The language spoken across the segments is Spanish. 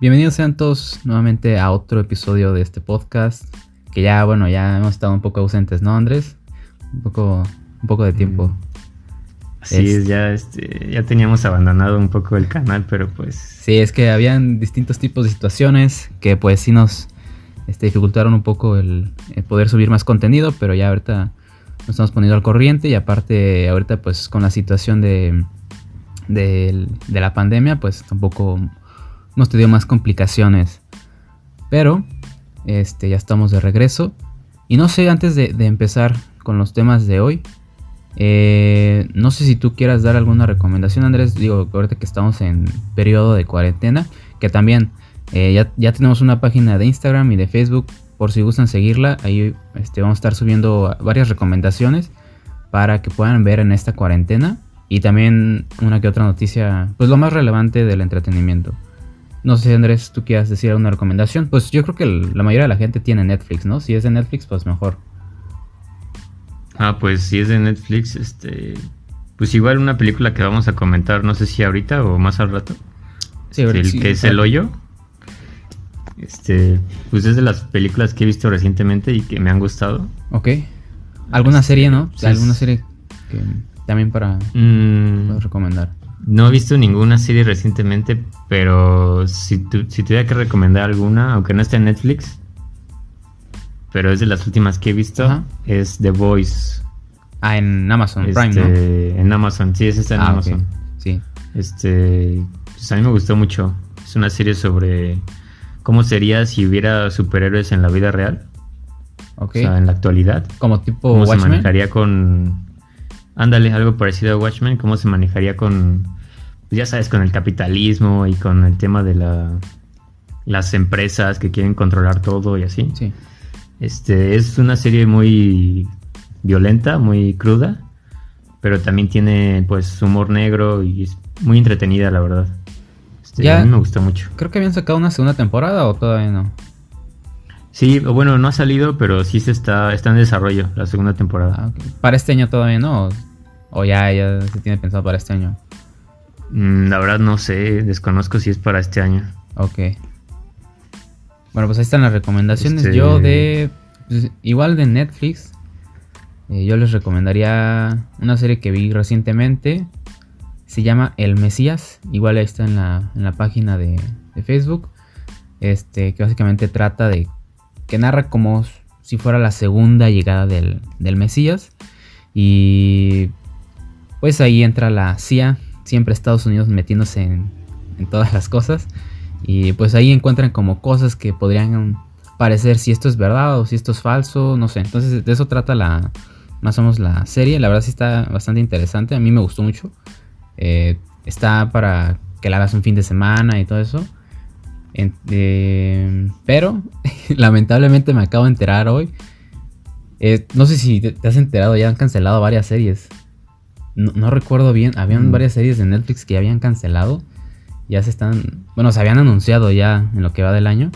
Bienvenidos sean todos nuevamente a otro episodio de este podcast. Que ya, bueno, ya hemos estado un poco ausentes, ¿no, Andrés? Un poco, un poco de tiempo. Mm. Sí, es, ya, este, ya teníamos abandonado un poco el canal, pero pues... Sí, es que habían distintos tipos de situaciones que pues sí nos este, dificultaron un poco el, poder subir más contenido, pero ya ahorita nos estamos poniendo al corriente y aparte ahorita pues con la situación de, de, de la pandemia pues tampoco hemos tenido más complicaciones. Pero este, ya estamos de regreso. Y no sé, antes de, empezar con los temas de hoy, eh, no sé si tú quieras dar alguna recomendación, Andrés. Digo, ahorita que estamos en periodo de cuarentena, que también eh, ya, tenemos una página de Instagram y de Facebook, por si gustan seguirla. Ahí este, vamos a estar subiendo varias recomendaciones para que puedan ver en esta cuarentena. Y también una que otra noticia, pues lo más relevante del entretenimiento. No sé, Andrés, tú quieras decir alguna recomendación. Pues yo creo que la mayoría de la gente tiene Netflix, ¿no? Si es de Netflix, pues mejor. Ah, pues si es de Netflix, este. Pues igual una película que vamos a comentar, no sé si ahorita o más al rato. Sí, el sí, que es El Hoyo. Este, pues es de las películas que he visto recientemente y que me han gustado. Ok. ¿Alguna este, serie, no? ¿Alguna serie que también para, mm, recomendar? No he visto ninguna serie recientemente, pero si, si tuviera que recomendar alguna, aunque no esté en Netflix, pero es de las últimas que he visto, es The Voice. Ah, en Amazon Prime, ¿no? Este, en Amazon, sí, esa está en ah, Amazon. Sí. Este, pues a mí me gustó mucho. Es una serie sobre cómo sería si hubiera superhéroes en la vida real. O sea, en la actualidad. Como tipo ¿Cómo se manejaría con... Ándale, algo parecido a Watchmen. ¿Cómo se manejaría con... Ya sabes, con el capitalismo y con el tema de la... Las empresas que quieren controlar todo y así. Sí. Este, es una serie muy violenta, muy cruda, pero también tiene pues humor negro y es muy entretenida, la verdad. Este, a mí me gustó mucho. Creo que habían sacado una segunda temporada o todavía no. Sí, bueno, no ha salido, pero sí se está, está en desarrollo la segunda temporada. Ah, para este año todavía no, o, ya, ya se tiene pensado para este año. Mm, la verdad no sé, desconozco si es para este año. Ok. Bueno, pues ahí están las recomendaciones. Este, yo de. Pues, igual de Netflix. Eh, yo les recomendaría una serie que vi recientemente. Se llama El Mesías. Igual ahí está en la, página de, Facebook. Este, que básicamente trata de. que narra como si fuera la segunda llegada del, Mesías. Y. Pues ahí entra la CIA. Siempre Estados Unidos metiéndose en, todas las cosas. Y pues ahí encuentran como cosas que podrían parecer si esto es verdad o si esto es falso, no sé. Entonces de eso trata la más o menos la serie. La verdad sí está bastante interesante. A mí me gustó mucho. Eh, está para que la hagas un fin de semana y todo eso. Eh, pero lamentablemente me acabo de enterar hoy. Eh, no sé si te, has enterado, ya han cancelado varias series. No, recuerdo bien, habían mm. varias series de Netflix que ya habían cancelado ya se están, bueno, se habían anunciado ya en lo que va del año,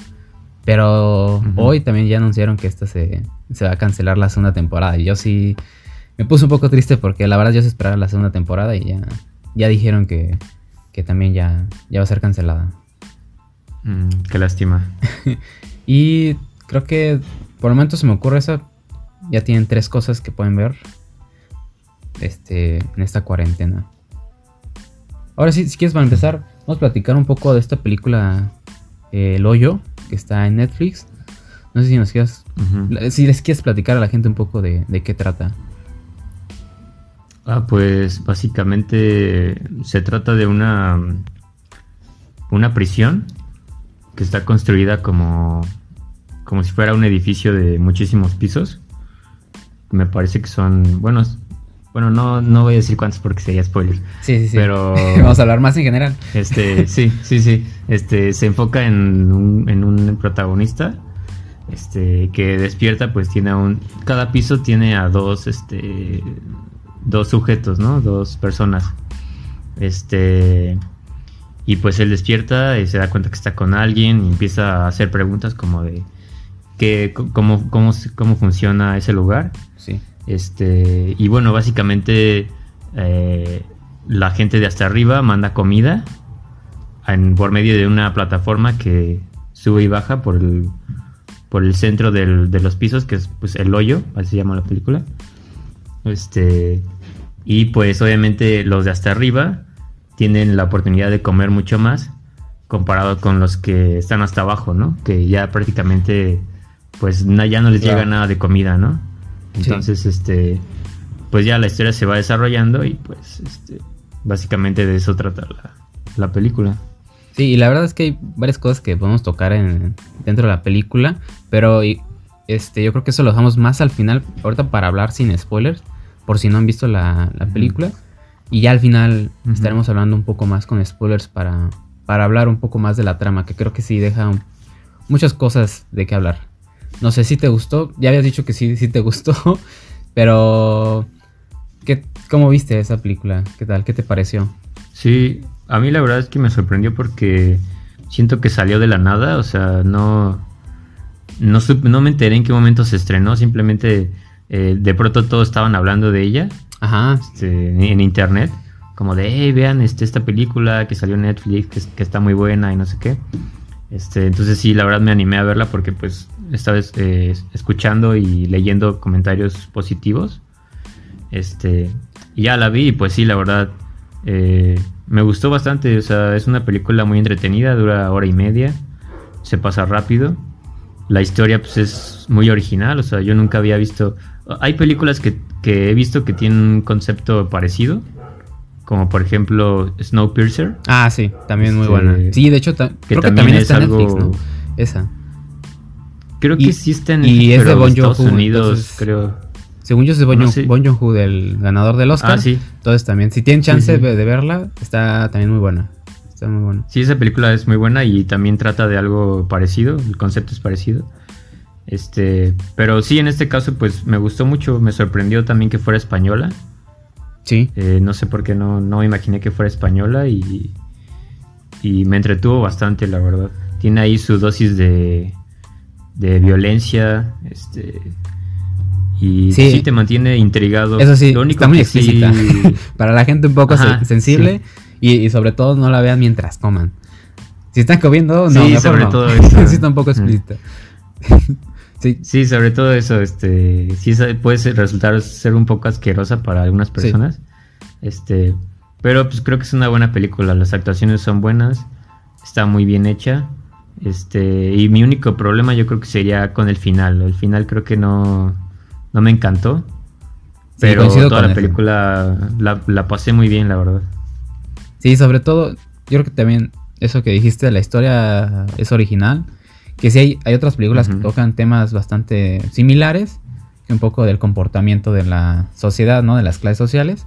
pero hoy también ya anunciaron que esta se, va a cancelar la segunda temporada. Y yo sí me puse un poco triste porque la verdad yo se esperaba la segunda temporada y ya, ya dijeron que, también ya, ya va a ser cancelada. Mm, qué lástima. y creo que por el momento se me ocurre eso. Ya tienen tres cosas que pueden ver este, en esta cuarentena. Ahora sí, si quieres para empezar, Vamos a platicar un poco de esta película eh, El Hoyo, que está en Netflix. No sé si nos quieras. Si les quieres platicar a la gente un poco de, qué trata. Ah, pues básicamente se trata de una. Una prisión que está construida como. como si fuera un edificio de muchísimos pisos. Me parece que son. Bueno, bueno, no, no voy a decir cuántos porque sería spoiler. Sí, sí, sí. Pero. Vamos a hablar más en general. Este, sí, sí, sí. Este, se enfoca en un, en un protagonista. Este, que despierta, pues tiene a un. Cada piso tiene a dos, este. Dos sujetos, ¿no? Dos personas. Este. Y pues él despierta y se da cuenta que está con alguien y empieza a hacer preguntas como de. Que, cómo, cómo, cómo funciona ese lugar. Sí este, y bueno, básicamente eh, la gente de hasta arriba manda comida en, por medio de una plataforma que sube y baja por el, por el centro del, de los pisos, que es pues el hoyo, así se llama la película. Este, y pues obviamente los de hasta arriba tienen la oportunidad de comer mucho más comparado con los que están hasta abajo, ¿no? Que ya prácticamente pues ya no les llega nada de comida, ¿no? Entonces, este, pues ya la historia se va desarrollando y pues, este, básicamente de eso trata la, película. Sí, y la verdad es que hay varias cosas que podemos tocar en, dentro de la película, pero este, yo creo que eso lo dejamos más al final, ahorita para hablar sin spoilers, por si no han visto la, película. Y ya al final estaremos hablando un poco más con spoilers para, para hablar un poco más de la trama, que creo que sí deja muchas cosas de qué hablar. No sé si te gustó, ya habías dicho que sí, sí te gustó, pero ¿qué, ¿cómo viste esa película? ¿Qué tal? ¿Qué te pareció? Sí, a mí la verdad es que me sorprendió porque siento que salió de la nada, o sea, no, no, no me enteré en qué momento se estrenó, simplemente eh, de pronto todos estaban hablando de ella Ajá. Este, en, internet, como de, hey, vean este, esta película que salió en Netflix, que, que está muy buena y no sé qué. Este, entonces sí, la verdad me animé a verla porque pues estaba eh, escuchando y leyendo comentarios positivos. Este, ya la vi y pues sí, la verdad eh, me gustó bastante. O sea, es una película muy entretenida, dura hora y media, se pasa rápido. La historia pues es muy original, o sea, yo nunca había visto... Hay películas que, que he visto que tienen un concepto parecido, como por ejemplo Snowpiercer. Ah, sí, también muy buena. Este, sí, de hecho, creo que también está en Netflix, ¿no? Esa. Creo que sí está en y es de bon Estados Unidos, creo. Según yo es de Bon, Joon-ho, del ganador del Oscar. Ah, sí. Entonces también, si tienen chance De, verla, está también muy buena. Está muy buena. Sí, esa película es muy buena y también trata de algo parecido. El concepto es parecido. Este, pero sí, en este caso, pues me gustó mucho. Me sorprendió también que fuera española. Sí. Eh, no sé por qué no, no imaginé que fuera española y, y me entretuvo bastante, la verdad. Tiene ahí su dosis de, de violencia, este... Y sí. te mantiene intrigado. Eso sí, está muy explícita. Para la gente un poco sensible y, sobre todo no la vean mientras coman. Si están comiendo, no, sí, sobre todo eso. sí, está un poco explícita. Sí. sobre todo eso, este, sí puede resultar ser un poco asquerosa para algunas personas. Este, pero pues creo que es una buena película, las actuaciones son buenas, está muy bien hecha. Este, y mi único problema yo creo que sería con el final. El final creo que no, no me encantó. pero toda la película la, la, pasé muy bien, la verdad. Sí, sobre todo, yo creo que también eso que dijiste, la historia es original que sí hay, hay otras películas que tocan temas bastante similares, que un poco del comportamiento de la sociedad, ¿no? De las clases sociales.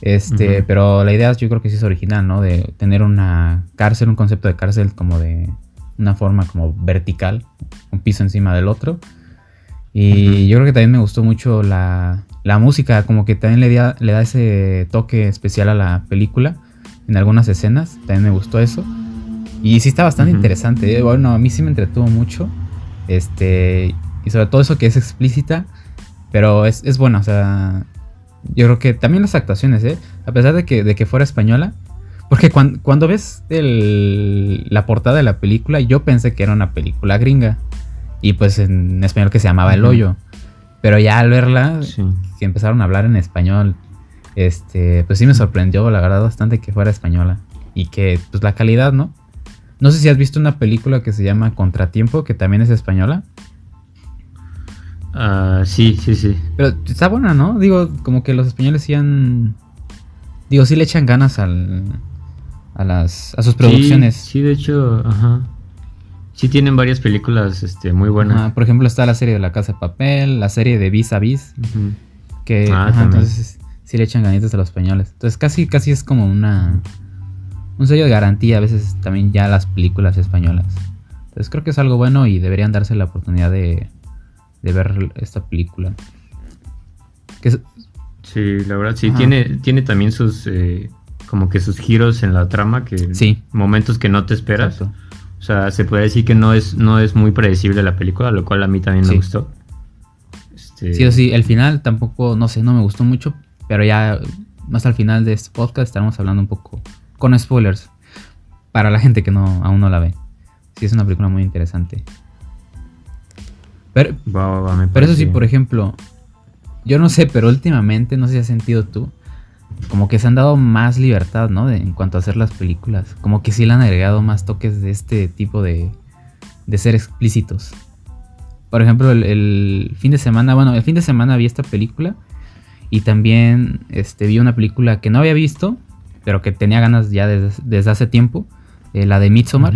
Este, pero la idea yo creo que sí es original, ¿no? De tener una cárcel, un concepto de cárcel como de una forma como vertical, un piso encima del otro. Y yo creo que también me gustó mucho la, la música, como que también le da, le da ese toque especial a la película en algunas escenas, también me gustó eso. Y sí está bastante interesante. ¿eh? Bueno, a mí sí me entretuvo mucho. Este. Y sobre todo eso que es explícita. Pero es, es bueno, o sea. Yo creo que también las actuaciones, ¿eh? A pesar de que, de que fuera española. Porque cuando, ves el, la portada de la película, yo pensé que era una película gringa. Y pues en español que se llamaba El Hoyo. Pero ya al verla, que empezaron a hablar en español, este, pues sí me sorprendió, la verdad, bastante que fuera española. Y que, pues la calidad, ¿no? No sé si has visto una película que se llama Contratiempo, que también es española. Ah, sí, sí, sí. Pero está buena, ¿no? Digo, como que los españoles sí han... Digo, sí le echan ganas al, a, las, a sus producciones. Sí, de hecho, ajá. Sí tienen varias películas este, muy buenas. por ejemplo, está la serie de La Casa de Papel, la serie de Vis a Vis. Que, ah, entonces sí le echan ganitas a los españoles. Entonces casi, casi es como una un sello de garantía a veces también ya las películas españolas. Entonces creo que es algo bueno y deberían darse la oportunidad de, ver esta película. Sí, la verdad, sí, tiene, tiene también sus, eh, como que sus giros en la trama, que sí. momentos que no te esperas. O sea, se puede decir que no es, no es muy predecible la película, lo cual a mí también me gustó. Este... Sí o sí, el final tampoco, no sé, no me gustó mucho, pero ya más al final de este podcast estaremos hablando un poco con spoilers. para la gente que no aún no la ve. Sí, es una película muy interesante. Pero, pero eso sí, por ejemplo, yo no sé, pero últimamente, no sé si has sentido tú, como que se han dado más libertad, ¿no? en cuanto a hacer las películas. Como que sí le han agregado más toques de este tipo de, de ser explícitos. Por ejemplo, el, fin de semana, bueno, el fin de semana vi esta película y también este, vi una película que no había visto, pero que tenía ganas ya desde, hace tiempo, eh, la de Midsommar.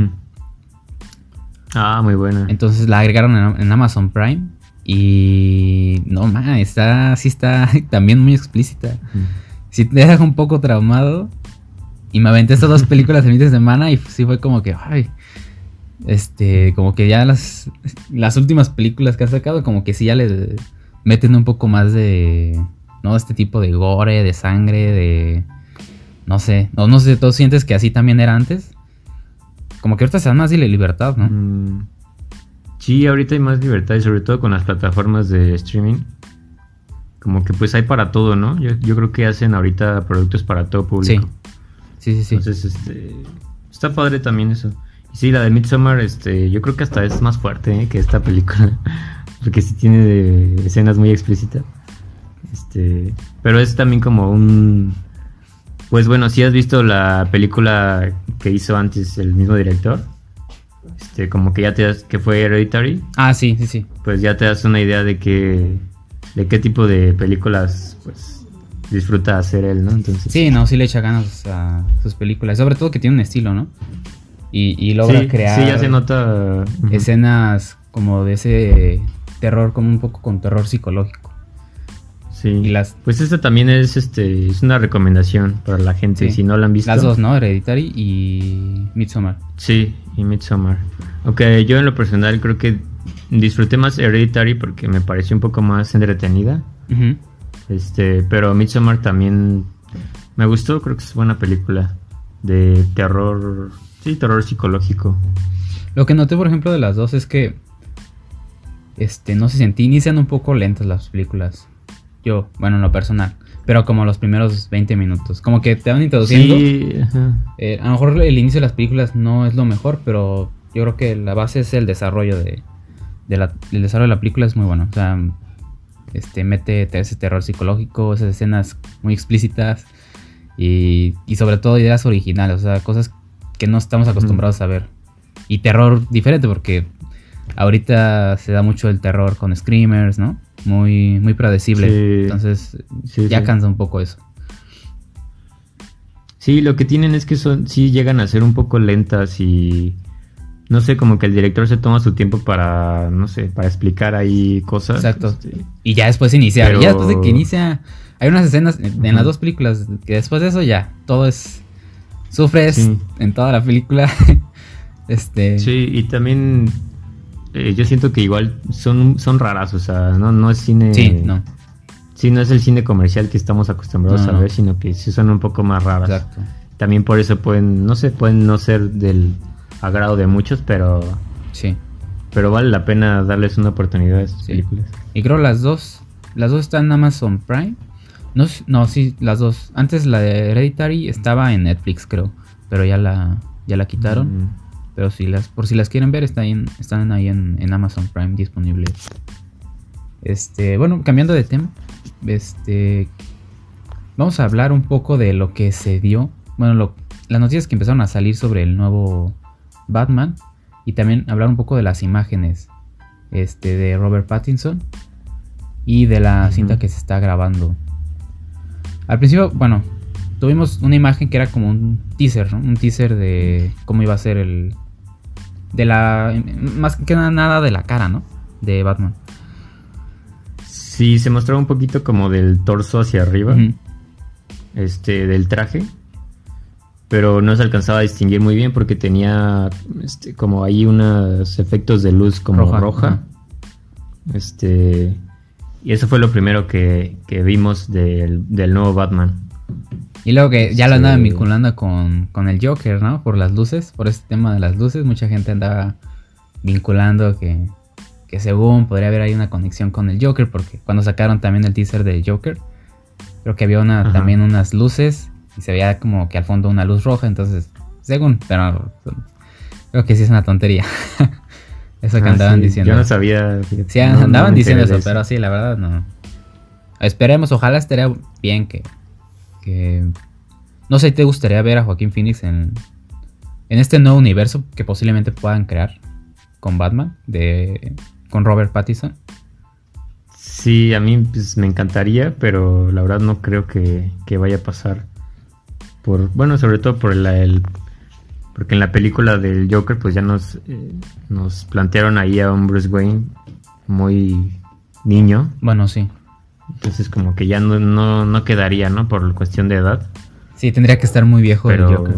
Ah, muy buena. Entonces la agregaron en, Amazon Prime y no, ma, está, sí está también muy explícita. Si te deja un poco traumado y me aventé estas dos películas el fin de semana y sí fue como que, ay, este, como que ya las, las últimas películas que ha sacado, como que sí ya le meten un poco más de, ¿no? Este tipo de gore, de sangre, de, no sé, no, no sé, ¿tú sientes que así también era antes? Como que ahorita se dan más de libertad, ¿no? Mm, sí, ahorita hay más libertad y sobre todo con las plataformas de streaming. Como que pues hay para todo, ¿no? Yo, yo creo que hacen ahorita productos para todo público. Sí, sí, sí. Entonces, este, está padre también eso. Sí, la de Midsommar, este, yo creo que hasta es más fuerte ¿eh? que esta película. Porque sí tiene escenas muy explícitas. Este, pero es también como un. Pues bueno, si has visto la película que hizo antes el mismo director. Este, como que ya te das, que fue Hereditary. Ah, sí, sí, sí. Pues ya te das una idea de que. De qué tipo de películas, pues disfruta hacer él, ¿no? Entonces. Sí, no, sí le echa ganas a sus películas. Sobre todo que tiene un estilo, ¿no? y, logra crear sí, ya se nota. escenas como de ese terror, como un poco con terror psicológico. Sí. las... Pues esta también es este es una recomendación para la gente si no la han visto. Las dos, ¿no? Hereditary y Midsommar. Sí, y Midsommar. Ok, yo en lo personal creo que disfruté más Hereditary porque me pareció un poco más entretenida. Este, pero Midsommar también me gustó, creo que es buena película de terror Sí, terror psicológico. Lo que noté, por ejemplo, de las dos es que. Este, no se sentí, inician un poco lentas las películas. Yo, bueno, en lo personal. Pero como los primeros 20 minutos. Como que te van introduciendo. Sí, eh, a lo mejor el inicio de las películas no es lo mejor, pero yo creo que la base es el desarrollo de, el desarrollo de la película es muy bueno. O sea, este, mete ese terror psicológico, esas escenas muy explícitas y, y sobre todo ideas originales, o sea, cosas que no estamos acostumbrados a ver. Y terror diferente, porque ahorita se da mucho el terror con screamers, ¿no? Muy, muy predecible. Entonces, ya cansa un poco eso. Sí, lo que tienen es que son, sí llegan a ser un poco lentas y no sé, como que el director se toma su tiempo para, no sé, para explicar ahí cosas. Exacto. Y ya después inicia, ya después de que inicia, hay unas escenas en las dos películas que después de eso ya, todo es Sufres en toda la película. este. Sí, y también eh, yo siento que igual son, son raras, o sea, no, no es cine. Sí, no. Sí, no es el cine comercial que estamos acostumbrados a ver, sino que sí son un poco más raras. Exacto. También por eso pueden, no sé, pueden no ser del agrado de muchos, pero. Sí. Pero vale la pena darles una oportunidad a esas películas. Y creo las dos, las dos están en Amazon Prime. No, no, sí, las dos. Antes la de Hereditary estaba en Netflix, creo. Pero ya la, ya la quitaron. Mm. Pero si las, por si las quieren ver, están, en, están ahí en, Amazon Prime disponibles. Este, bueno, cambiando de tema. Este. Vamos a hablar un poco de lo que se dio. Bueno, las noticias que empezaron a salir sobre el nuevo Batman. Y también hablar un poco de las imágenes. Este, de Robert Pattinson. Y de la cinta que se está grabando. Al principio, bueno, tuvimos una imagen que era como un teaser, ¿no? Un teaser de cómo iba a ser el... De la... Más que nada de la cara, ¿no? De Batman. Sí, se mostraba un poquito como del torso hacia arriba. Este, del traje. Pero no se alcanzaba a distinguir muy bien porque tenía este, como ahí unos efectos de luz como roja. Este. Y eso fue lo primero que, vimos del, nuevo Batman. Y luego que ya lo andaban vinculando con, el Joker, ¿no? Por las luces, por este tema de las luces, mucha gente andaba vinculando que, que según podría haber ahí una conexión con el Joker, porque cuando sacaron también el teaser de Joker, creo que había una, también unas luces y se veía como que al fondo una luz roja, entonces Según, pero creo que sí es una tontería. eso que Ah, andaban sí, diciendo. Yo no sabía. fíjate, Sí, no- andaban diciendo eso, pero sí, la verdad no. Esperemos, ojalá estaría bien que, que... No sé, ¿te gustaría ver a Joaquín Phoenix en, en este nuevo universo que posiblemente puedan crear con Batman, de, con Robert Pattinson? Sí, a mí pues, me encantaría, pero la verdad no creo que, que vaya a pasar. Por, bueno, sobre todo por la, el, porque en la película del Joker pues ya nos, eh, nos plantearon ahí a un Bruce Wayne muy niño, Bueno, sí. entonces como que ya no, no, no quedaría, ¿no? Por cuestión de edad. Sí, tendría que estar muy viejo el Pero Joker.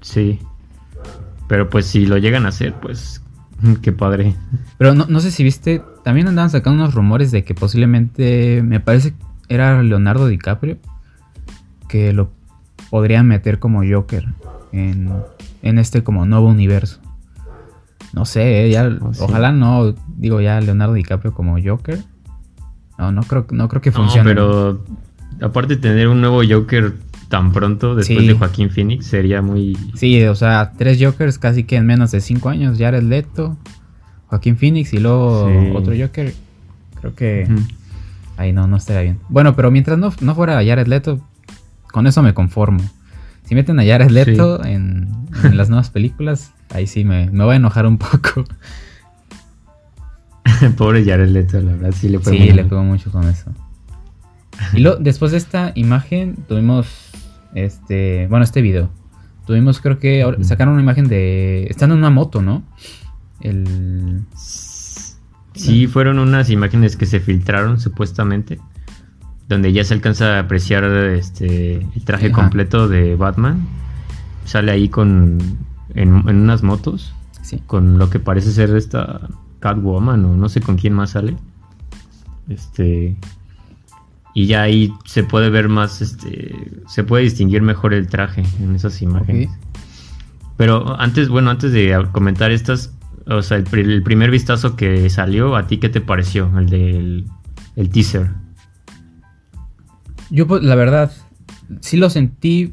sí. Pero pues si lo llegan a hacer, pues qué padre. Pero no, no sé si viste, también andaban sacando unos rumores de que posiblemente, me parece, era Leonardo DiCaprio, que lo podrían meter como Joker en, en este como nuevo universo. No sé, eh, ya, Oh, sí. ojalá no, digo ya Leonardo DiCaprio como Joker. No, no creo, no creo que No, funcione. pero aparte de tener un nuevo Joker tan pronto después Sí. de Joaquín Phoenix sería muy Sí, o sea, tres Jokers casi que en menos de cinco años. Jared Leto, Joaquín Phoenix y luego Sí. otro Joker. Creo que... Ujú. Ahí no, no estaría bien. Bueno, pero mientras no, no fuera Jared Leto, con eso me conformo. Si meten a Jared Leto en, en las nuevas películas, ahí sí me, me voy a enojar un poco. Pobre Jared Leto, la verdad sí le fue Sí, muy le pego mucho con eso. Y luego, después de esta imagen, tuvimos este, bueno, este video. Tuvimos, creo que ahora- sacaron una imagen de. Están en una moto, ¿no? El. Sí, fueron unas imágenes que se filtraron supuestamente, donde ya se alcanza a apreciar este el traje Ajá. completo de Batman. Sale ahí con en, en unas motos Sí. con lo que parece ser esta Catwoman o no sé con quién más sale. Este y ya ahí se puede ver más este se puede distinguir mejor el traje en esas imágenes. Pero antes, bueno, antes de comentar estas, o sea, el, el primer vistazo que salió, ¿a ti qué te pareció? El del el teaser. Yo, pues, la verdad, sí lo sentí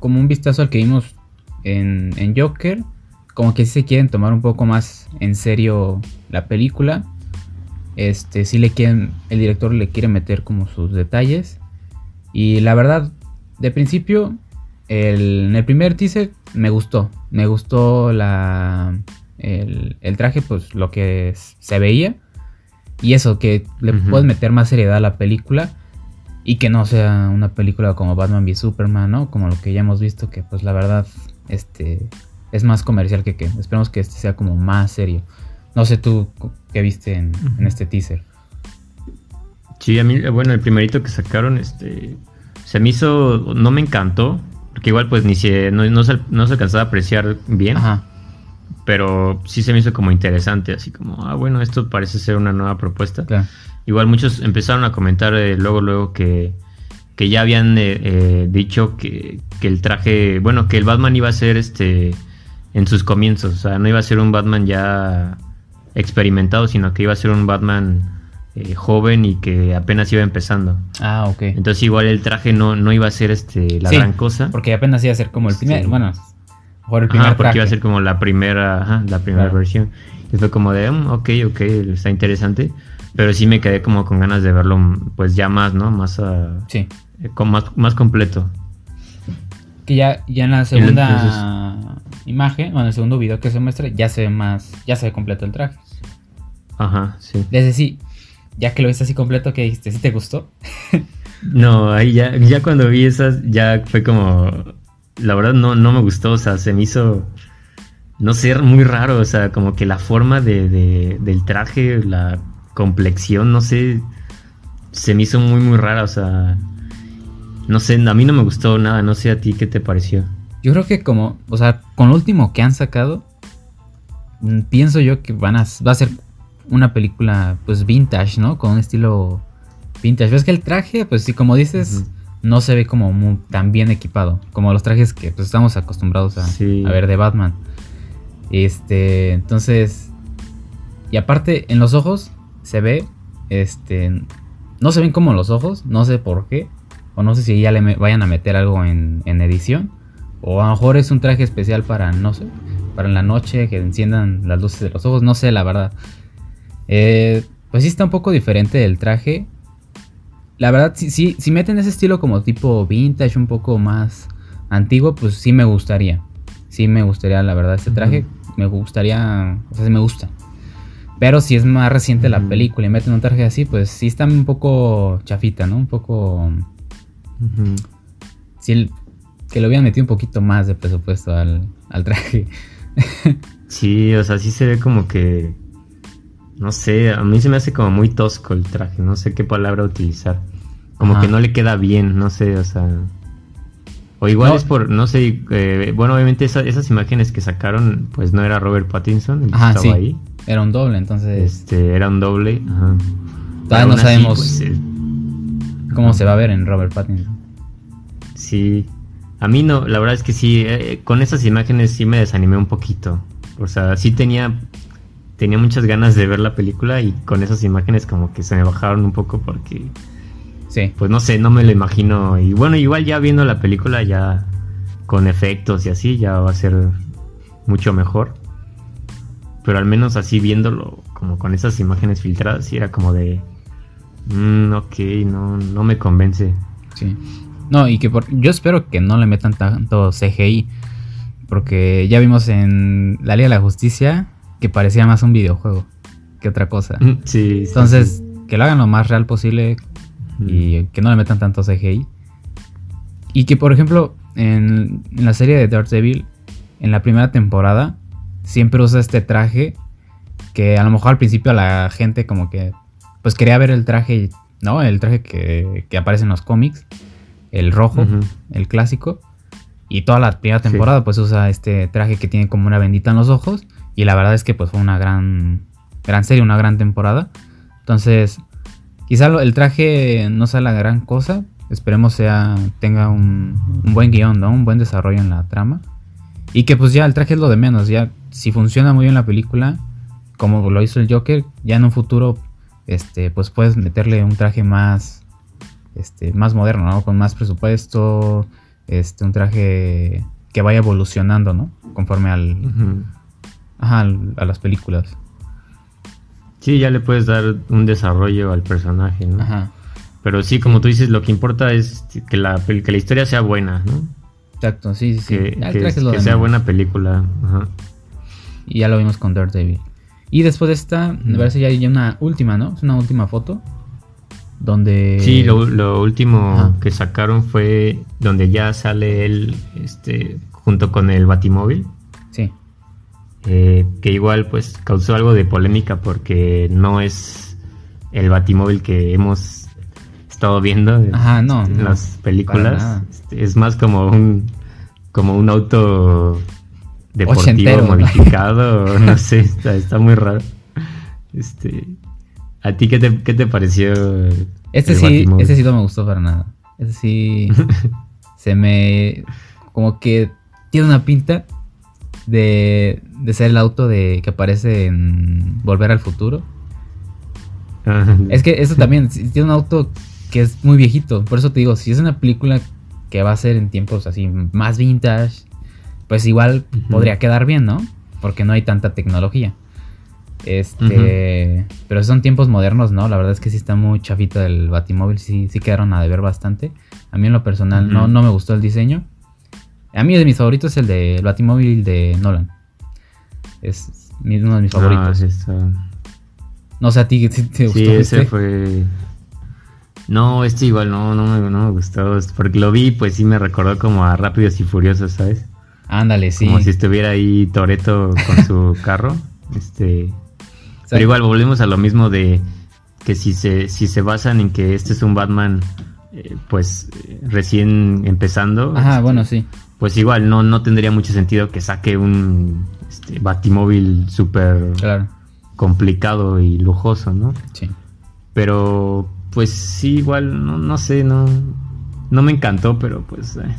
como un vistazo al que vimos en, en Joker. Como que sí se quieren tomar un poco más en serio la película. Este, sí le quieren, el director le quiere meter como sus detalles. Y la verdad, de principio, el- en el primer teaser me gustó. Me gustó la, el, el traje, pues lo que se veía. Y eso, que le Ujú. puedes meter más seriedad a la película. Y que no sea una película como Batman v Superman, ¿no? Como lo que ya hemos visto, que pues la verdad, este, es más comercial que que. Esperemos que este sea como más serio. No sé tú qué viste en, en este teaser. Sí, a mí, eh, bueno, el primerito que sacaron, este, se me hizo, no me encantó, porque igual pues ni se, no, no se, no se alcanzaba a apreciar bien, Ajá. pero sí se me hizo como interesante, así como, ah, bueno, esto parece ser una nueva propuesta. Claro. Igual muchos empezaron a comentar eh, luego, luego que, que ya habían eh, eh, dicho que, que el traje, bueno, que el Batman iba a ser este en sus comienzos, o sea, no iba a ser un Batman ya experimentado, sino que iba a ser un Batman eh, joven y que apenas iba empezando. Ah, ok. Entonces igual el traje no, no iba a ser este la Sí, gran cosa. Porque apenas iba a ser como el primer. Sí. Bueno, mejor el primer Ajá, porque traje. iba a ser como la primera, ajá, la primera Claro. versión. Y fue como de, "Mm, ok, ok, está interesante. Pero sí me quedé como con ganas de verlo, pues ya más, ¿no? Más, ah, Sí. eh, con más, más completo. Que ya, ya en la segunda imagen, o en el segundo video que se muestra, ya se ve más, ya se ve completo el traje. Ajá, sí. Desde sí, ya que lo viste así completo, ¿qué dijiste? ¿Sí te gustó? No, ahí ya, ya cuando vi esas, ya fue como, la verdad no, no me gustó, o sea, se me hizo, no sé, muy raro, o sea, como que la forma de, de- del traje, la complexión, no sé, se me hizo muy, muy rara, o sea, no sé, a mí no me gustó nada, no sé a ti qué te pareció. Yo creo que como, o sea, con lo último que han sacado, mm, pienso yo que van a, va a ser una película, pues, vintage, ¿no? Con un estilo vintage. Ves que el traje, pues sí, como dices, no se ve como muy- tan bien equipado, como los trajes que pues, estamos acostumbrados a, Sí. a ver de Batman. Este, entonces, y aparte, en los ojos se ve, este, no se ven como los ojos, no sé por qué, o no sé si ya le vayan a meter algo en, en edición, O a lo mejor es un traje especial para, no sé, para en la noche que enciendan las luces de los ojos, no sé, la verdad. Eh, pues sí está un poco diferente el traje. La verdad, si, si, si meten ese estilo como tipo vintage, un poco más antiguo, pues sí me gustaría. Sí me gustaría, la verdad, este traje. Me gustaría, o sea, me gusta. Pero si es más reciente la película y meten un traje así, pues sí está un poco chafita, ¿no? Un poco... Sí, que le hubieran metido un poquito más de presupuesto al, al traje. sí, o sea, sí se ve como que... No sé, a mí se me hace como muy tosco el traje, no sé qué palabra utilizar. Como que no le queda bien, no sé, o sea... O igual es por, no sé, eh, bueno, obviamente esas imágenes que sacaron, pues no era Robert Pattinson el que estaba ahí. Era un doble, entonces. Este, era un doble. Ajá. Todavía no sabemos pues, cómo se va a ver en Robert Pattinson. Sí. A mí no, la verdad es que sí, eh, con esas imágenes sí me desanimé un poquito. O sea, sí tenía, tenía muchas ganas de ver la película y con esas imágenes como que se me bajaron un poco porque... Sí. Pues no sé, no me lo imagino. Y bueno, igual ya viendo la película ya con efectos y así ya va a ser mucho mejor pero al menos así viéndolo como con esas imágenes filtradas, sí era como de, mm, ok, no, no me convence. Sí. No, y que por, yo espero que no le metan tanto CGI, porque ya vimos en la Liga de la Justicia que parecía más un videojuego que otra cosa. Mm, sí. Entonces, que lo hagan lo más real posible y que no le metan tanto CGI. Y que, por ejemplo, en, en la serie de Daredevil, en la primera temporada, siempre usa este traje que a lo mejor al principio la gente como que pues quería ver el traje, ¿no? El traje que, aparece en los cómics, el rojo, el clásico. Y toda la primera temporada pues usa este traje que tiene como una bendita en los ojos. Y la verdad es que pues fue una gran, gran serie, una gran temporada. Entonces, quizá el traje no sea la gran cosa. Esperemos sea, tenga un, un buen guion, ¿no? Un buen desarrollo en la trama. Y que pues ya el traje es lo de menos, ya si funciona muy bien la película, como lo hizo el Joker, ya en un futuro, este, pues puedes meterle un traje más, este, más moderno, ¿no? Con más presupuesto, este, un traje que vaya evolucionando, ¿no? Conforme al, ajá, a las películas. Sí, ya le puedes dar un desarrollo al personaje, ¿no? Ajá. Pero sí, como tú dices, lo que importa es que la, que la historia sea buena, ¿no? Exacto, sí, sí, Que, que sea buena película. Ajá. Y ya lo vimos con Daredevil. Y después de esta, me parece ya hay una última, ¿no? Es una última foto. Donde. Sí, lo, último que sacaron fue donde ya sale él este, junto con el Batimóvil. Sí. Eh, que igual pues causó algo de polémica porque no es el Batimóvil que hemos estado viendo en, las películas. Este, es más como un como un auto deportivo modificado, no sé, está, muy raro. Este, ¿A ti qué te, qué te pareció? Este sí, este sí no me gustó para nada. Este sí se me como que tiene una pinta de, de ser el auto de que aparece en Volver al Futuro. es que eso también tiene un auto que es muy viejito, por eso te digo, si es una película que va a ser en tiempos así más vintage, pues igual podría quedar bien, ¿no? Porque no hay tanta tecnología. Este, pero son tiempos modernos, ¿no? La verdad es que sí está muy chafito el Batimóvil, sí, sí quedaron a deber bastante. A mí en lo personal no, no me gustó el diseño. A mí de mis favoritos es el de Batimóvil de Nolan. Es uno de mis ah, favoritos. No sé a ti si te gustó. Sí, ese este? fue. No, este igual no, no me, no me gustó. Porque lo vi, pues sí me recordó como a Rápidos y Furiosos, ¿sabes? Ándale, sí. Como si estuviera ahí Toreto con su carro. Este. Pero igual volvemos a lo mismo de que si se, si se basan en que este es un Batman, eh, pues recién empezando. Ajá, este, bueno, sí. Pues igual no, no tendría mucho sentido que saque un este, batimóvil súper complicado y lujoso, ¿no? Sí. Pero pues sí, igual, no, no sé, no, no me encantó, pero pues... Eh,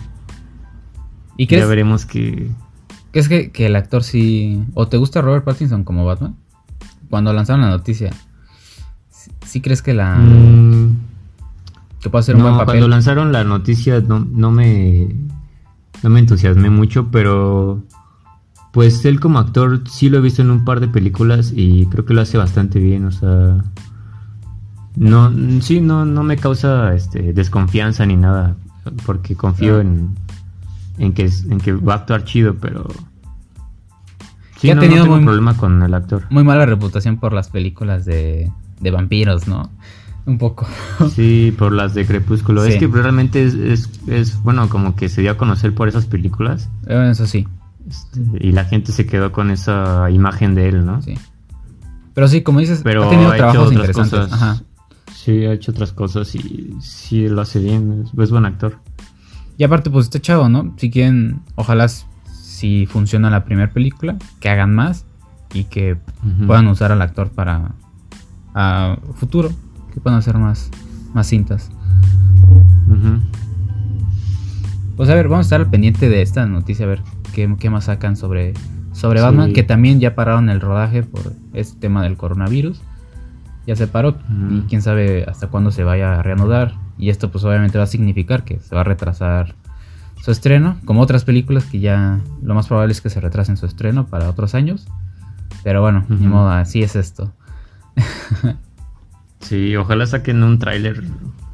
¿Y ya veremos que... ¿Crees que, que el actor sí... ¿O te gusta Robert Pattinson como Batman? Cuando lanzaron la noticia. ¿Sí, crees que la... Mm. que puede ser un buen papel? Cuando lanzaron la noticia no, no me... no me entusiasmé mucho, pero pues él como actor sí lo he visto en un par de películas y creo que lo hace bastante bien, o sea, no, sí, no, no me causa este, desconfianza ni nada, porque confío en, en, que, en que va a actuar chido, pero... Sí, ha tenido no tengo muy- problema con el actor. Muy mala reputación por las películas de, de vampiros, ¿no? Un poco. Sí, por las de Crepúsculo. Sí. Es que realmente es, es, es, bueno, como que se dio a conocer por esas películas Eh, Eso sí, este, y la gente se quedó con esa imagen de él, ¿no? sí. Pero sí, como dices, Pero ha tenido ha hecho trabajos otras interesantes. cosas. Ajá. Sí, ha hecho otras cosas y sí lo hace bien. Es, es buen actor. Y aparte, pues este chavo, ¿no? Si quieren, ojalá si funciona la primera película, que hagan más y que puedan usar al actor para a futuro, que puedan hacer más, más cintas. Pues a ver, vamos a estar al pendiente de esta noticia, a ver qué, qué más sacan sobre, sobre Sí. Batman, que también ya pararon el rodaje por este tema del coronavirus. Ya se paró y quién sabe hasta cuándo se vaya a reanudar. Y esto pues obviamente va a significar que se va a retrasar su estreno, como otras películas que ya lo más probable es que se retrasen su estreno para otros años. Pero bueno, ni modo, así es esto. Sí, ojalá saquen un tráiler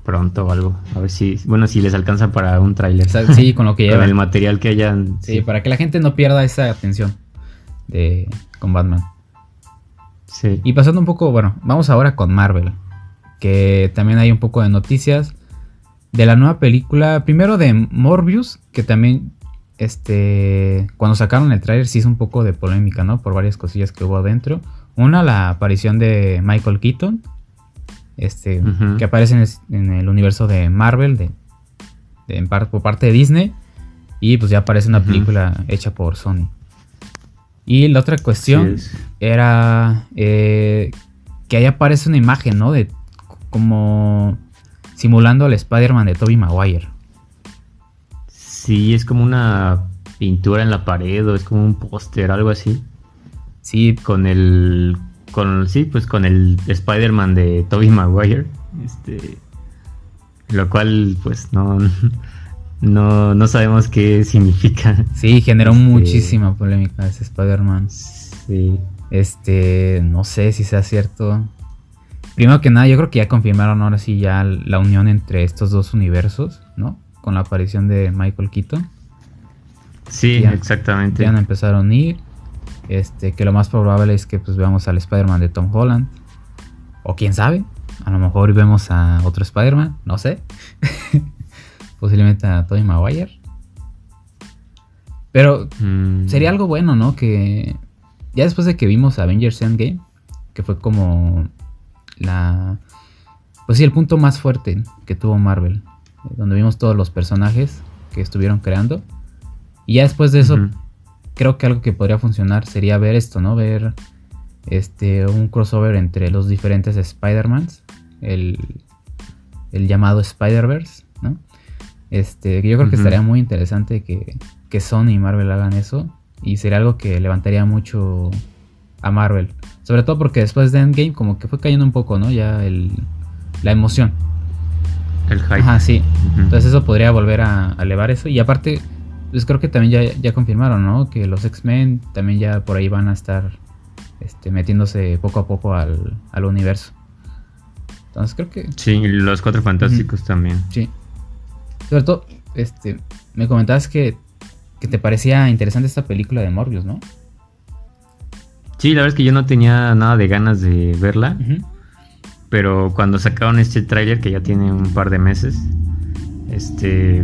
pronto o algo. A ver si, bueno, si les alcanza para un tráiler. Sí, con lo que Con llevan. el material que hayan. Sí, para que la gente no pierda esa atención de con Batman. Sí. Y pasando un poco, bueno, vamos ahora con Marvel. Que también hay un poco de noticias de la nueva película. Primero de Morbius, que también, este, cuando sacaron el tráiler sí hizo un poco de polémica, ¿no? Por varias cosillas que hubo adentro. Una, la aparición de Michael Keaton, este, que aparece en el, en el universo de Marvel, de, de- en par- por parte de Disney. Y pues ya aparece una película hecha por Sony. Y la otra cuestión Sí, era eh, que ahí aparece una imagen, ¿no? De como simulando al Spider-Man de Tobey Maguire. Sí, es como una pintura en la pared o es como un póster, algo así. Sí, Con el. Con, sí, pues con el Spider-Man de Tobey Maguire. Este. Lo cual, pues no. No, no sabemos qué significa. sí, generó Este- muchísima polémica ese Spider-Man. Sí. Este, no sé si sea cierto. Primero que nada, yo creo que ya confirmaron ahora sí ya la unión entre estos dos universos, ¿no? Con la aparición de Michael Keaton. Sí, Ya. exactamente. Ya van a empezar a unir. Este, que lo más probable es que pues veamos al Spider-Man de Tom Holland. O quién sabe. A lo mejor vemos a otro Spider-Man. No sé. Posiblemente a Tobey Maguire. Pero Mm, sería algo bueno, ¿no? Que ya después de que vimos Avengers Endgame, que fue como la... Pues sí, el punto más fuerte que tuvo Marvel, eh, donde vimos todos los personajes que estuvieron creando. Y ya después de eso, creo que algo que podría funcionar sería ver esto, ¿no? Ver este un crossover entre los diferentes Spider-Mans, el, el llamado Spider-Verse, ¿no? Este, yo creo que estaría muy interesante que, que Sony y Marvel hagan eso. Y sería algo que levantaría mucho a Marvel. Sobre todo porque después de Endgame como que fue cayendo un poco, ¿no? Ya el, la emoción. El hype. Ajá, sí. Entonces eso podría volver a, a elevar eso. Y aparte, pues creo que también ya, ya confirmaron, ¿no? Que los X-Men también ya por ahí van a estar este, metiéndose poco a poco al, al universo. Entonces creo que Sí, y los cuatro fantásticos también. sí. Sobre todo, este, me comentabas que, que te parecía interesante esta película de Morbius, ¿no? Sí, la verdad es que yo no tenía nada de ganas de verla. Ujú. Pero cuando sacaron este tráiler que ya tiene un par de meses, este,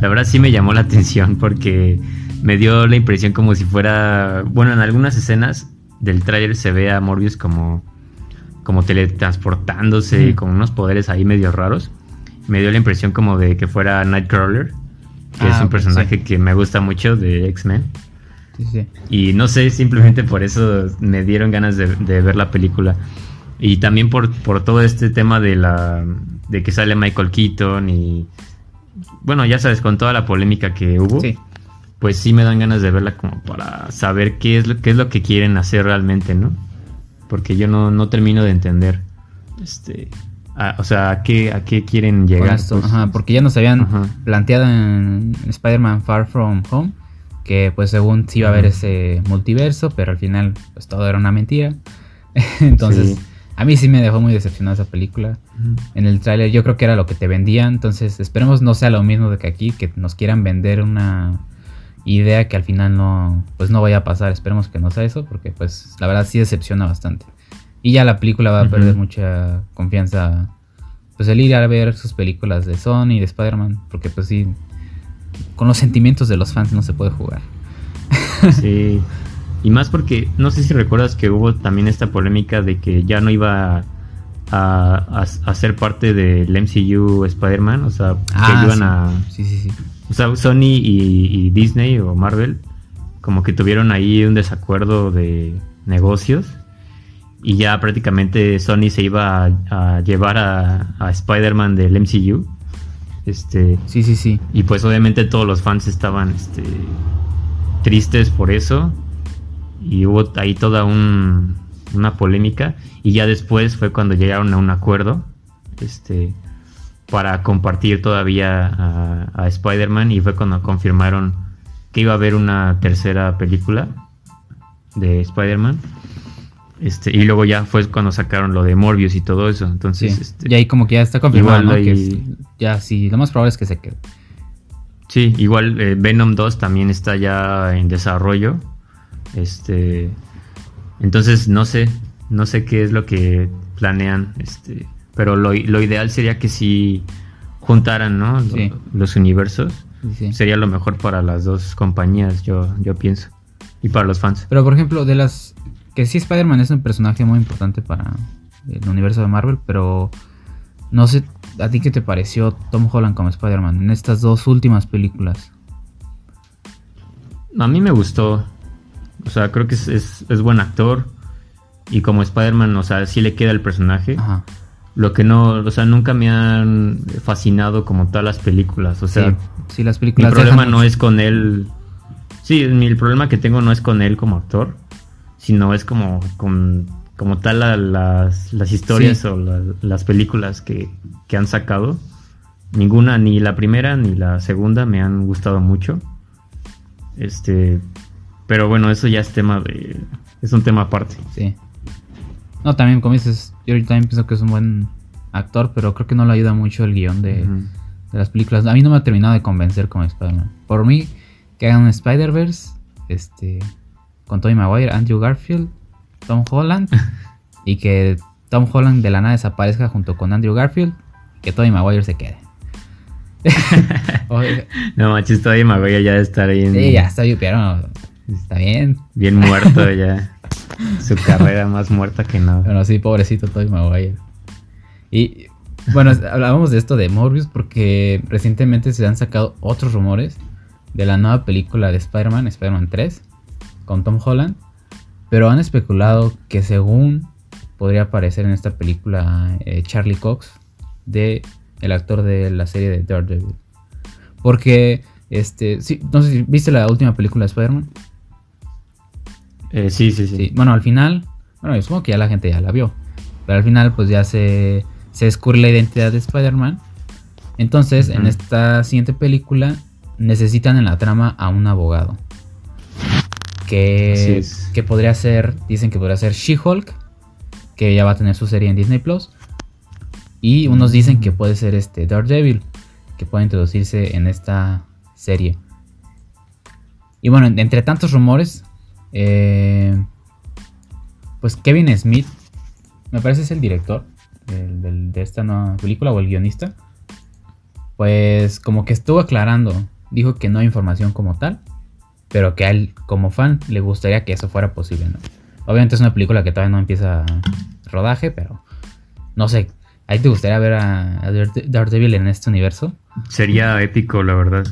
la verdad sí me llamó la atención porque me dio la impresión como si fuera, bueno, en algunas escenas del tráiler se ve a Morbius como, como teletransportándose y Ujú. con unos poderes ahí medio raros. Me dio la impresión como de que fuera Nightcrawler, que Ah, es un personaje que me gusta mucho de X-Men. Sí, sí. Y no sé, simplemente por eso me dieron ganas de, de ver la película. Y también por, por todo este tema de la de que sale Michael Keaton y bueno, ya sabes, con toda la polémica que hubo, Sí. pues sí me dan ganas de verla como para saber qué es lo, qué es lo que quieren hacer realmente, ¿no? Porque yo no, no termino de entender este o sea, ¿a qué, a qué quieren llegar. Pues, ajá, porque ya nos habían planteado en Spider-Man Far From Home que pues según sí iba a haber ese multiverso, pero al final pues todo era una mentira. entonces, a mí sí me dejó muy decepcionada esa película. En el tráiler yo creo que era lo que te vendían, entonces esperemos no sea lo mismo de que aquí, que nos quieran vender una idea que al final no, pues no vaya a pasar. Esperemos que no sea eso, porque pues la verdad sí decepciona bastante. Y ya la película va a perder mucha confianza. Pues el ir a ver sus películas de Sony, y de Spider-Man, porque pues sí, con los sentimientos de los fans no se puede jugar. Sí. Y más porque, no sé si recuerdas que hubo también esta polémica de que ya no iba a, a, ser parte del MCU Spider-Man, o sea, que ah, iban a... Sí, sí, sí. O sea, Sony y, Disney o Marvel como que tuvieron ahí un desacuerdo de negocios y ya prácticamente Sony se iba a, llevar a, a Spider-Man del MCU este, sí, sí, sí. Y pues obviamente todos los fans estaban este, tristes por eso. Y hubo ahí toda una polémica. Y ya después fue cuando llegaron a un acuerdo. Este, para compartir todavía a, a Spider-Man. Y fue cuando confirmaron que iba a haber una tercera película de Spider-Man. Este, y luego ya fue cuando sacaron lo de Morbius y todo eso. Entonces, este, y ahí como que ya está confirmado, que ya sí, lo más probable es que se quede. Sí, igual eh, Venom 2 también está ya en desarrollo. Este, entonces no sé, no sé qué es lo que planean, este, pero lo, ideal sería que si juntaran, ¿no? Los universos. Sería lo mejor para las dos compañías, yo, yo pienso. Y para los fans. Pero por ejemplo, de las que sí, Spider-Man es un personaje muy importante para el universo de Marvel, pero no sé, ¿a ti qué te pareció Tom Holland como Spider-Man en estas dos últimas películas? A mí me gustó. O sea, creo que es, buen actor. Y como Spider-Man, o sea, sí le queda el personaje. Lo que no, o sea, nunca me han fascinado como todas las películas. O sea, sí, las películas. Mi problema no es con él. Sí, el problema que tengo no es con él como actor sino es como, como tal las, las, historias o las películas que, han sacado. Ninguna, ni la primera ni la segunda me han gustado mucho. Este, pero bueno, eso ya es tema de, es un tema aparte. Sí. No, también como dices, yo también pienso que es un buen actor, pero creo que no le ayuda mucho el guion de, de las películas. A mí no me ha terminado de convencer como Spider-Man. Por mí, que hagan un Spider-Verse, este, con Tobey Maguire, Andrew Garfield, Tom Holland y que Tom Holland de la nada desaparezca junto con Andrew Garfield y que Tobey Maguire se quede. no manches, Tobey Maguire ya está ahí en... Sí, ya está, pero está bien. Bien muerto ya. Su carrera más muerta que nada. Bueno, sí, pobrecito Tobey Maguire. Y bueno, hablábamos de esto de Morbius porque recientemente se han sacado otros rumores de la nueva película de Spider-Man, Spider-Man 3 con Tom Holland, pero han especulado que según podría aparecer en esta película eh, Charlie Cox, de el actor de la serie de Daredevil. Porque, este, sí, no sé si viste la última película de Spider-Man. Eh, sí, sí, sí, Bueno, al final, bueno, supongo que ya la gente ya la vio, pero al final pues ya se, se descubre la identidad de Spider-Man. Entonces, en esta siguiente película necesitan en la trama a un abogado que, que podría ser, dicen que podría ser She-Hulk, que ya va a tener su serie en Disney Plus. Y unos dicen que puede ser este Daredevil, que puede introducirse en esta serie. Y bueno, entre tantos rumores, eh, pues Kevin Smith, me parece es el director de esta nueva película o el guionista, pues como que estuvo aclarando, dijo que no hay información como tal, pero que a él como fan le gustaría que eso fuera posible, ¿no? Obviamente es una película que todavía no empieza rodaje, pero no sé, ¿ahí te gustaría ver a, Daredevil en este universo? Sería épico, la verdad.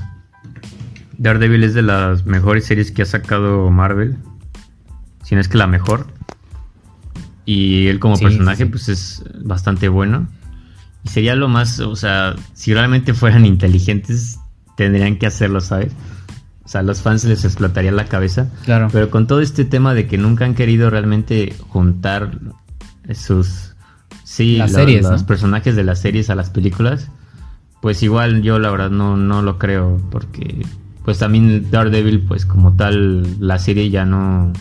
Daredevil es de las mejores series que ha sacado Marvel, si no es que la mejor. Y él como personaje pues es bastante bueno. Y sería lo más, o sea, si realmente fueran inteligentes, tendrían que hacerlo, ¿sabes? O sea, a los fans les explotaría la cabeza. Claro. Pero con todo este tema de que nunca han querido realmente juntar sus sí, las series, los personajes de las series a las películas, pues igual yo la verdad no, no lo creo, porque pues también Daredevil, pues como tal, la serie ya no,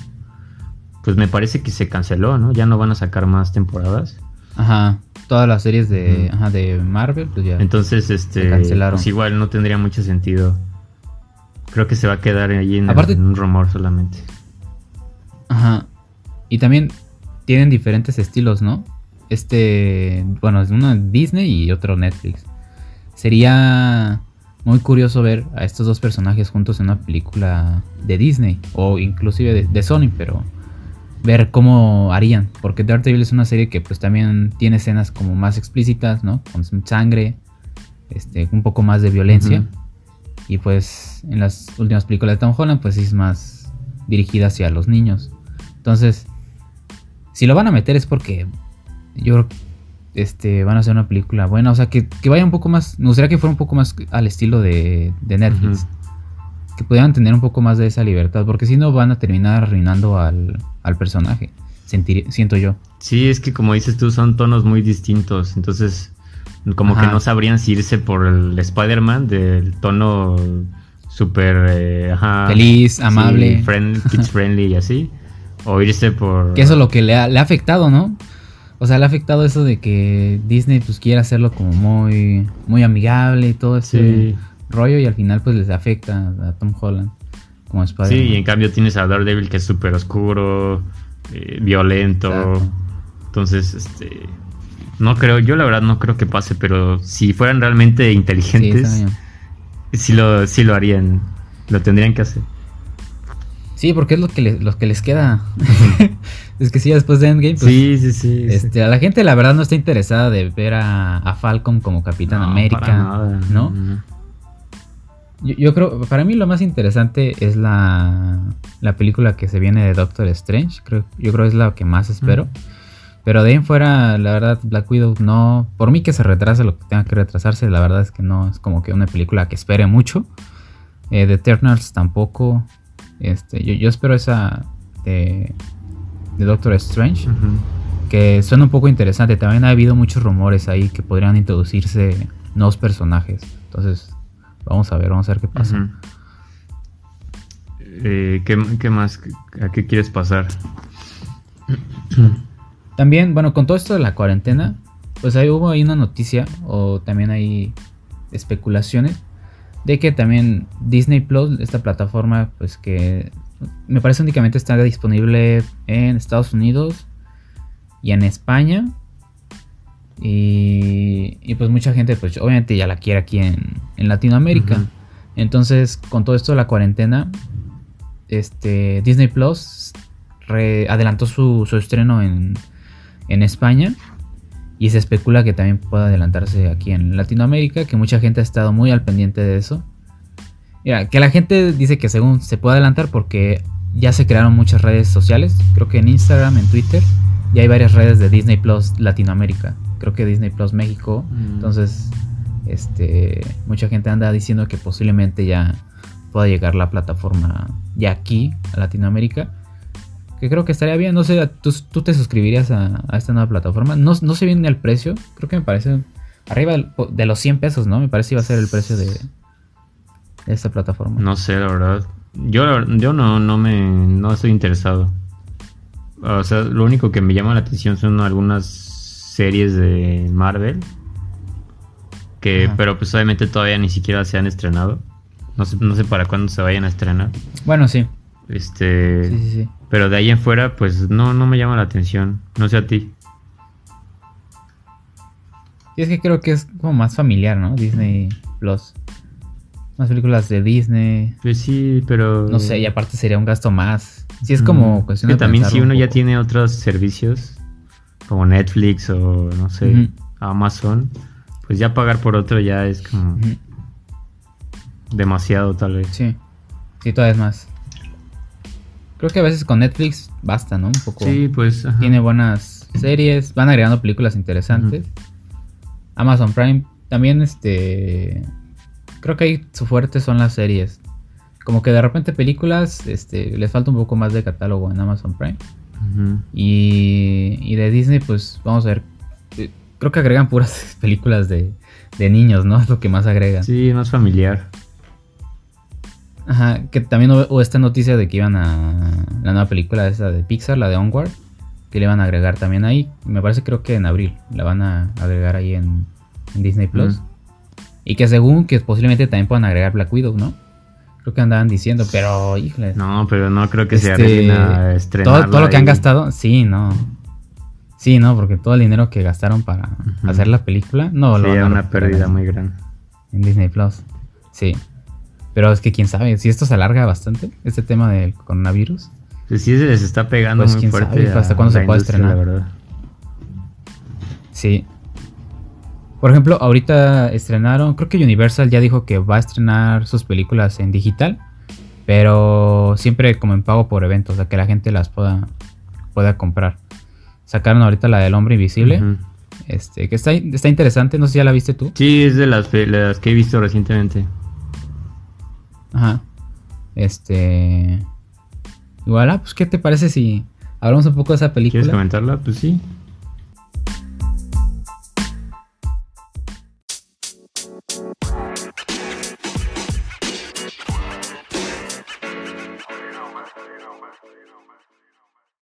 pues me parece que se canceló, ¿no? Ya no van a sacar más temporadas. Ajá, todas las series de, ajá, de Marvel, pues ya. Entonces, este, pues igual no tendría mucho sentido. Creo que se va a quedar ahí en, en un rumor solamente. Ajá. Y también tienen diferentes estilos, ¿no? Este, bueno, es uno Disney y otro Netflix. Sería muy curioso ver a estos dos personajes juntos en una película de Disney o inclusive de, Sony, pero ver cómo harían, porque Daredevil es una serie que pues también tiene escenas como más explícitas, ¿no? Con sangre, este, un poco más de violencia. Y pues en las últimas películas de Tom Holland pues es más dirigida hacia los niños. Entonces, si lo van a meter es porque yo creo que este, van a hacer una película buena. O sea, que, vaya un poco más. Me gustaría que fuera un poco más al estilo de, Netflix. Que pudieran tener un poco más de esa libertad. Porque si no, van a terminar arruinando al, personaje. siento yo. Sí, es que como dices tú, son tonos muy distintos. Entonces, como que no sabrían si irse por el Spider-Man del tono súper eh, feliz, amable, friend, kids friendly y así. O irse por. Que eso es lo que le ha, le ha afectado, ¿no? O sea, le ha afectado eso de que Disney pues quiere hacerlo como muy, muy amigable y todo ese rollo y al final pues les afecta a Tom Holland como Spider-Man. Sí, y en cambio tienes a Daredevil que es súper oscuro, eh, violento. Entonces, este... No creo, yo la verdad no creo que pase, pero si fueran realmente inteligentes, sí, lo, sí lo harían, lo tendrían que hacer. Sí, porque es lo que, les, que les queda. es que sí, después de Endgame. Pues, sí, sí, sí, este, A la gente, la verdad, no está interesada de ver a, Falcon como Capitán América. ¿No? Yo, creo, para mí lo más interesante es la, la película que se viene de Doctor Strange. Creo, yo creo que es la que más espero. Pero de ahí en fuera, la verdad, Black Widow no. Por mí que se retrase lo que tenga que retrasarse, la verdad es que no es como que una película que espere mucho. Eh, The Eternals tampoco. Este, yo, espero esa de, Doctor Strange. Que suena un poco interesante. También ha habido muchos rumores ahí que podrían introducirse nuevos personajes. Entonces, vamos a ver, vamos a ver qué pasa. Eh, ¿qué, más? ¿A qué quieres pasar? También, bueno, con todo esto de la cuarentena, pues ahí hubo ahí una noticia o también hay especulaciones de que también Disney Plus, esta plataforma, pues que me parece únicamente está disponible en Estados Unidos y en España. Y, pues mucha gente, pues obviamente ya la quiere aquí en, Latinoamérica. Entonces, con todo esto de la cuarentena, este, Disney Plus adelantó su, estreno en, en España. Y se especula que también pueda adelantarse aquí en Latinoamérica, que mucha gente ha estado muy al pendiente de eso. Mira, que la gente dice que según se puede adelantar porque ya se crearon muchas redes sociales, creo que en Instagram, en Twitter, ya hay varias redes de Disney Plus Latinoamérica, creo que Disney Plus México, mm. entonces este mucha gente anda diciendo que posiblemente ya pueda llegar la plataforma ya aquí a Latinoamérica que creo que estaría bien. No sé, ¿tú, te suscribirías a, esta nueva plataforma? No, no sé bien el precio. Creo que me parece arriba de los 100 pesos, ¿no? Me parece que iba a ser el precio de, esta plataforma. No sé, la verdad. Yo, yo no, no me no estoy interesado. O sea, lo único que me llama la atención son algunas series de Marvel. Que, pero pues obviamente todavía ni siquiera se han estrenado. No sé, no sé para cuándo se vayan a estrenar. Bueno, sí. Este. Sí, sí, sí. Pero de ahí en fuera, pues no, no me llama la atención. No sé a ti. Y es que creo que es como más familiar, ¿no? Disney Plus. Más películas de Disney. Pues sí, pero. No sé, y aparte sería un gasto más. Si es como cuestión que también si uno ya tiene otros servicios, como Netflix o no sé, Amazon, pues ya pagar por otro ya es como. Demasiado, tal vez. Sí. Sí, todavía es más. Creo que a veces con Netflix basta, ¿no? Un poco. Sí, pues. Tiene buenas series, van agregando películas interesantes. Amazon Prime también, este. Creo que ahí su fuerte son las series. Como que de repente películas, este, les falta un poco más de catálogo en Amazon Prime. y, y de Disney, pues vamos a ver eh, creo que agregan puras películas de, de niños, ¿no? Es lo que más agregan. Sí, más familiar. Ajá, que también hubo esta noticia de que iban a la nueva película esa de Pixar, la de Onward, que le iban a agregar también ahí. Me parece creo que en abril la van a agregar ahí en, Disney Plus. Y que según que posiblemente también puedan agregar Black Widow, ¿no? Creo que andaban diciendo, pero híjole. No, pero no creo que sea se este, todo, todo lo que han gastado, sí, no. Sí, no, porque todo el dinero que gastaron para hacer la película, no lo van una pérdida muy grande. En Disney Plus. Sí. Pero es que quién sabe, si esto se alarga bastante, este tema del coronavirus. Sí se les está pegando pues muy fuerte. hasta cuándo se puede estrenar. La verdad. Sí. Por ejemplo, ahorita estrenaron, creo que Universal ya dijo que va a estrenar sus películas en digital, pero siempre como en pago por eventos, o sea que la gente las pueda, pueda comprar. Sacaron ahorita la del hombre invisible. Este, que está, está interesante, no sé si ya la viste tú. Sí, es de las, de las que he visto recientemente. Ajá. Este. Igual, ah, pues, ¿qué te parece si hablamos un poco de esa película? ¿Quieres comentarla? Pues sí.